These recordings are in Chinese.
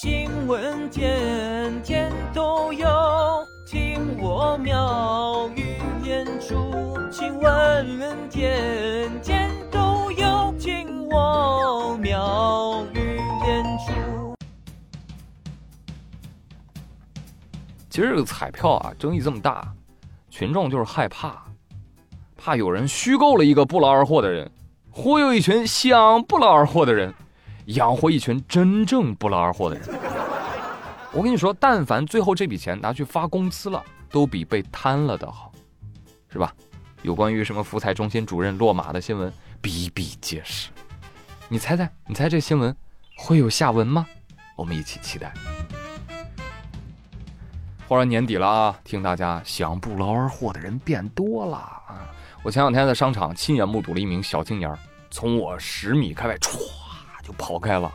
新闻天天都有，听我妙语连珠。新闻天天都有，听我妙语连珠。其实这个彩票啊，争议这么大，群众就是害怕，怕有人虚构了一个不劳而获的人，忽悠一群想不劳而获的人。养活一群真正不劳而获的人，我跟你说，但凡最后这笔钱拿去发工资了，都比被贪了的好，是吧？有关于什么福彩中心主任落马的新闻比比皆是。你猜猜，你猜这新闻会有下文吗？我们一起期待。忽然年底了啊，听大家想不劳而获的人变多了啊！我前两天在商场亲眼目睹了一名小青年从我十米开外歘。就跑开了，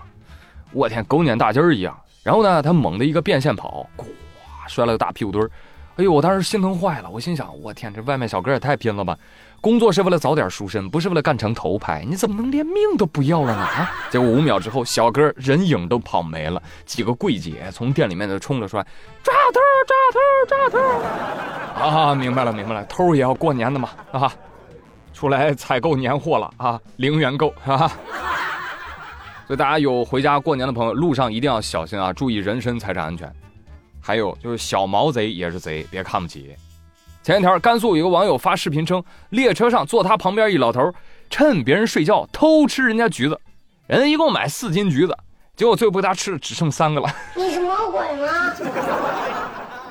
我天，狗撵大鸡儿一样。然后呢，他猛的一个变线跑，呱，摔了个大屁股墩儿。哎呦，我当时心疼坏了。我心想，我天，这外卖小哥也太拼了吧！工作是为了早点赎身，不是为了干成头牌。你怎么能连命都不要了呢？啊！结果五秒之后，小哥人影都跑没了。几个柜姐从店里面就冲了出来：“抓偷，抓偷，抓偷！”啊，明白了，明白了，偷也要过年的嘛，啊！出来采购年货了啊，零元购，哈哈。所以大家有回家过年的朋友，路上一定要小心啊，注意人身财产安全。还有就是小毛贼也是贼，别看不起。前一天甘肃有个网友发视频称，列车上坐他旁边一老头，趁别人睡觉偷吃人家橘子，人家一共买四斤橘子，结果最后被他吃的只剩三个了。你什么鬼吗？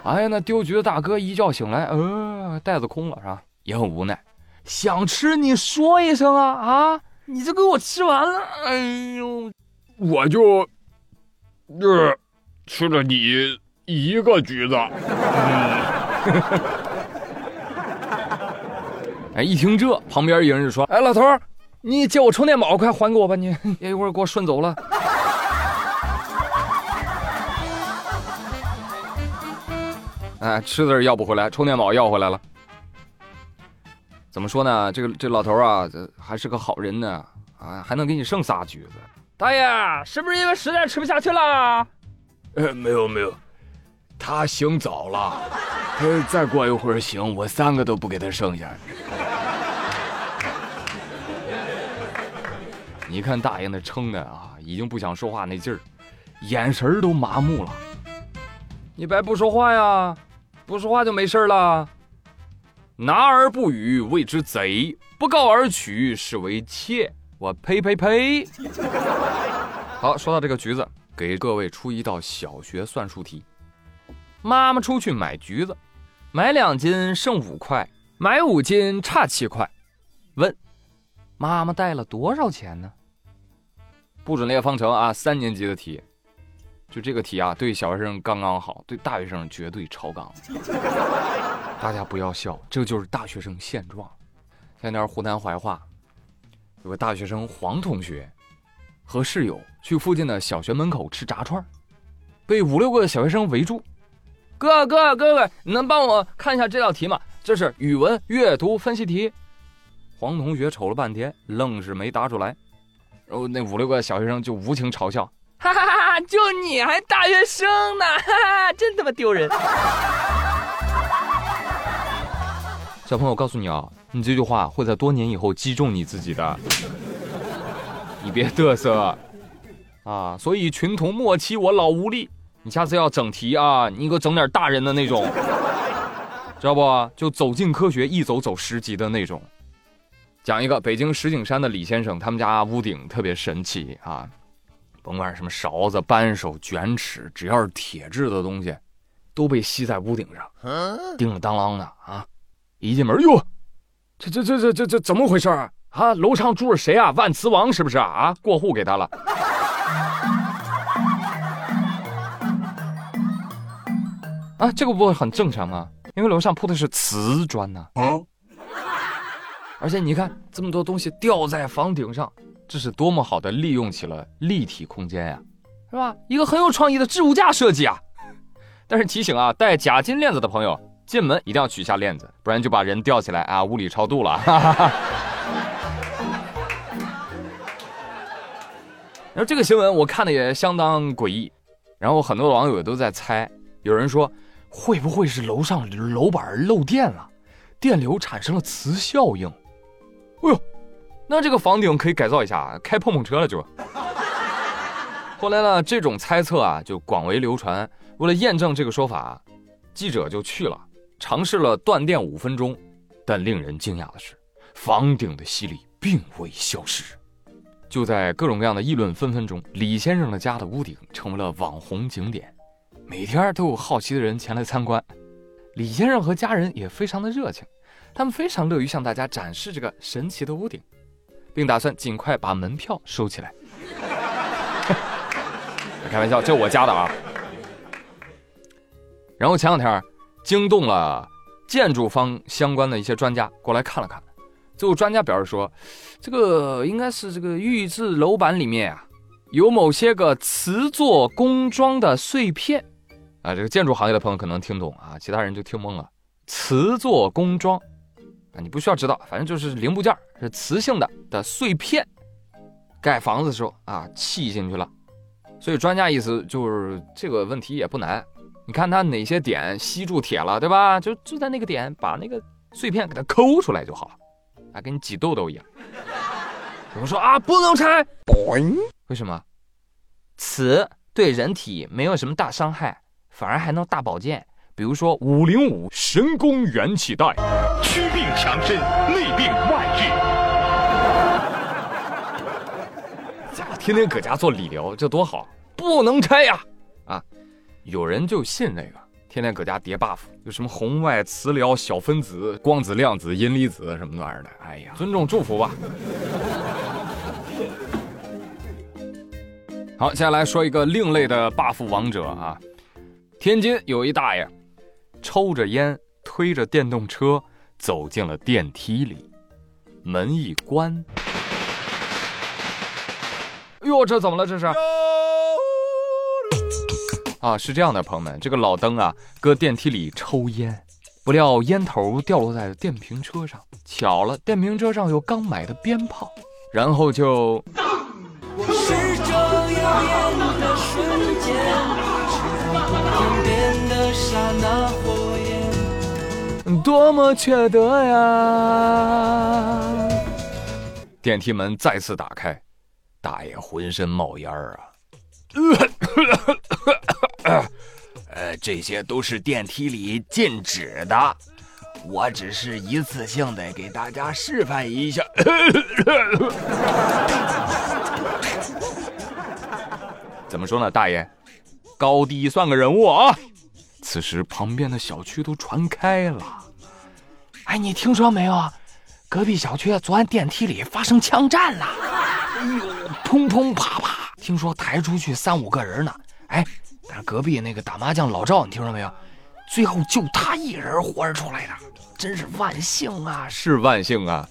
哎呀，那丢橘子大哥一觉醒来，呃，袋子空了是吧？也很无奈，想吃你说一声啊啊！你就给我吃完了，哎呦，我就，呃，吃了你一个橘子。哎，一听这，旁边有人就说：“哎，老头儿，你借我充电宝，快还给我吧！你 一会儿给我顺走了。”哎，吃的要不回来，充电宝要回来了。怎么说呢？这个这老头啊，这还是个好人呢，啊，还能给你剩仨橘子。大爷，是不是因为实在吃不下去了？呃，没有没有，他醒早了，他再过一会儿醒，我三个都不给他剩下。你看大爷那撑的啊，已经不想说话那劲儿，眼神都麻木了。你别不说话呀，不说话就没事了。拿而不语谓之贼，不告而取是为窃。我呸呸呸！好，说到这个橘子，给各位出一道小学算术题：妈妈出去买橘子，买两斤剩五块，买五斤差七块。问妈妈带了多少钱呢？不准列方程啊！三年级的题，就这个题啊，对小学生刚刚好，对大学生绝对超纲。大家不要笑，这就是大学生现状。前点湖南怀化有个大学生黄同学，和室友去附近的小学门口吃炸串，被五六个小学生围住。哥哥哥哥，你能帮我看一下这道题吗？这是语文阅读分析题。黄同学瞅了半天，愣是没答出来。然后那五六个小学生就无情嘲笑：“哈哈哈哈，就你还大学生呢，哈哈，真他妈丢人！”小朋友，告诉你啊，你这句话会在多年以后击中你自己的，你别嘚瑟啊！所以群童莫欺我老无力，你下次要整题啊，你给我整点大人的那种，知道不？就走进科学，一走走十级的那种。讲一个北京石景山的李先生，他们家屋顶特别神奇啊，甭管什么勺子、扳手、卷尺，只要是铁质的东西，都被吸在屋顶上，叮了当啷的啊。一进门哟，这这这这这这怎么回事啊？啊，楼上住着谁啊？万磁王是不是啊？啊，过户给他了。啊，这个不很正常吗？因为楼上铺的是瓷砖呢。而且你看这么多东西吊在房顶上，这是多么好的利用起了立体空间呀，是吧？一个很有创意的置物架设计啊。但是提醒啊，戴假金链子的朋友。进门一定要取下链子，不然就把人吊起来啊！物理超度了。然后这个新闻我看的也相当诡异，然后很多网友都在猜，有人说会不会是楼上楼板漏电了，电流产生了磁效应？哎呦，那这个房顶可以改造一下，开碰碰车了就。后来呢，这种猜测啊就广为流传。为了验证这个说法，记者就去了，尝试了断电五分钟，但令人惊讶的是，房顶的吸力并未消失。就在各种各样的议论纷纷中，李先生的家的屋顶成为了网红景点，每天都有好奇的人前来参观。李先生和家人也非常的热情，他们非常乐于向大家展示这个神奇的屋顶，并打算尽快把门票收起来。开玩笑，这我家的啊。然后前两天惊动了建筑方相关的一些专家过来看了看，最后专家表示说，这个应该是这个预制楼板里面啊有某些个瓷做工装的碎片啊。这个建筑行业的朋友可能听懂啊，其他人就听懵了。瓷做工装啊，你不需要知道，反正就是零部件是磁性的的碎片，盖房子的时候啊砌进去了。所以专家意思就是这个问题也不难，你看它哪些点吸住铁了，对吧？就就在那个点把那个碎片给它抠出来就好了，啊，跟你挤痘痘一样。有人说啊，不能拆，为什么？瓷对人体没有什么大伤害，反而还能大保健。比如说五零五神功元气袋，祛病强身，内病外治 家天天搁家做理疗，这多好！不能拆呀！啊，有人就信这个，天天搁家叠 buff，有什么红外磁疗、小分子、光子、量子、阴离子什么玩意儿的。哎呀，尊重祝福吧。好，接下来说一个另类的 buff 王者啊！天津有一大爷，抽着烟，推着电动车走进了电梯里，门一关。哟，这怎么了？这是？啊，是这样的，朋友们，这个老登啊，搁电梯里抽烟，不料烟头掉落在了电瓶车上，巧了，电瓶车上有刚买的鞭炮，然后就。是这样的瞬间，变的刹那火焰，多么缺德呀！电梯门再次打开。大爷浑身冒烟儿啊！呃，这些都是电梯里禁止的，我只是一次性的给大家示范一下。怎么说呢，大爷？高低算个人物啊！此时旁边的小区都传开了。哎，你听说没有？隔壁小区昨晚电梯里发生枪战了。哎呦，砰砰啪啪，听说抬出去三五个人呢。哎，但是隔壁那个打麻将老赵，你听说没有？最后就他一人活着出来的，真是万幸啊！是万幸啊！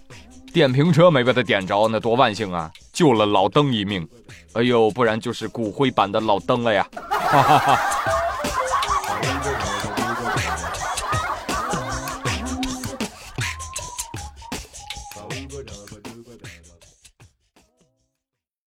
电瓶车没被他点着，那多万幸啊！救了老登一命。哎呦，不然就是骨灰版的老登了呀！哈哈哈。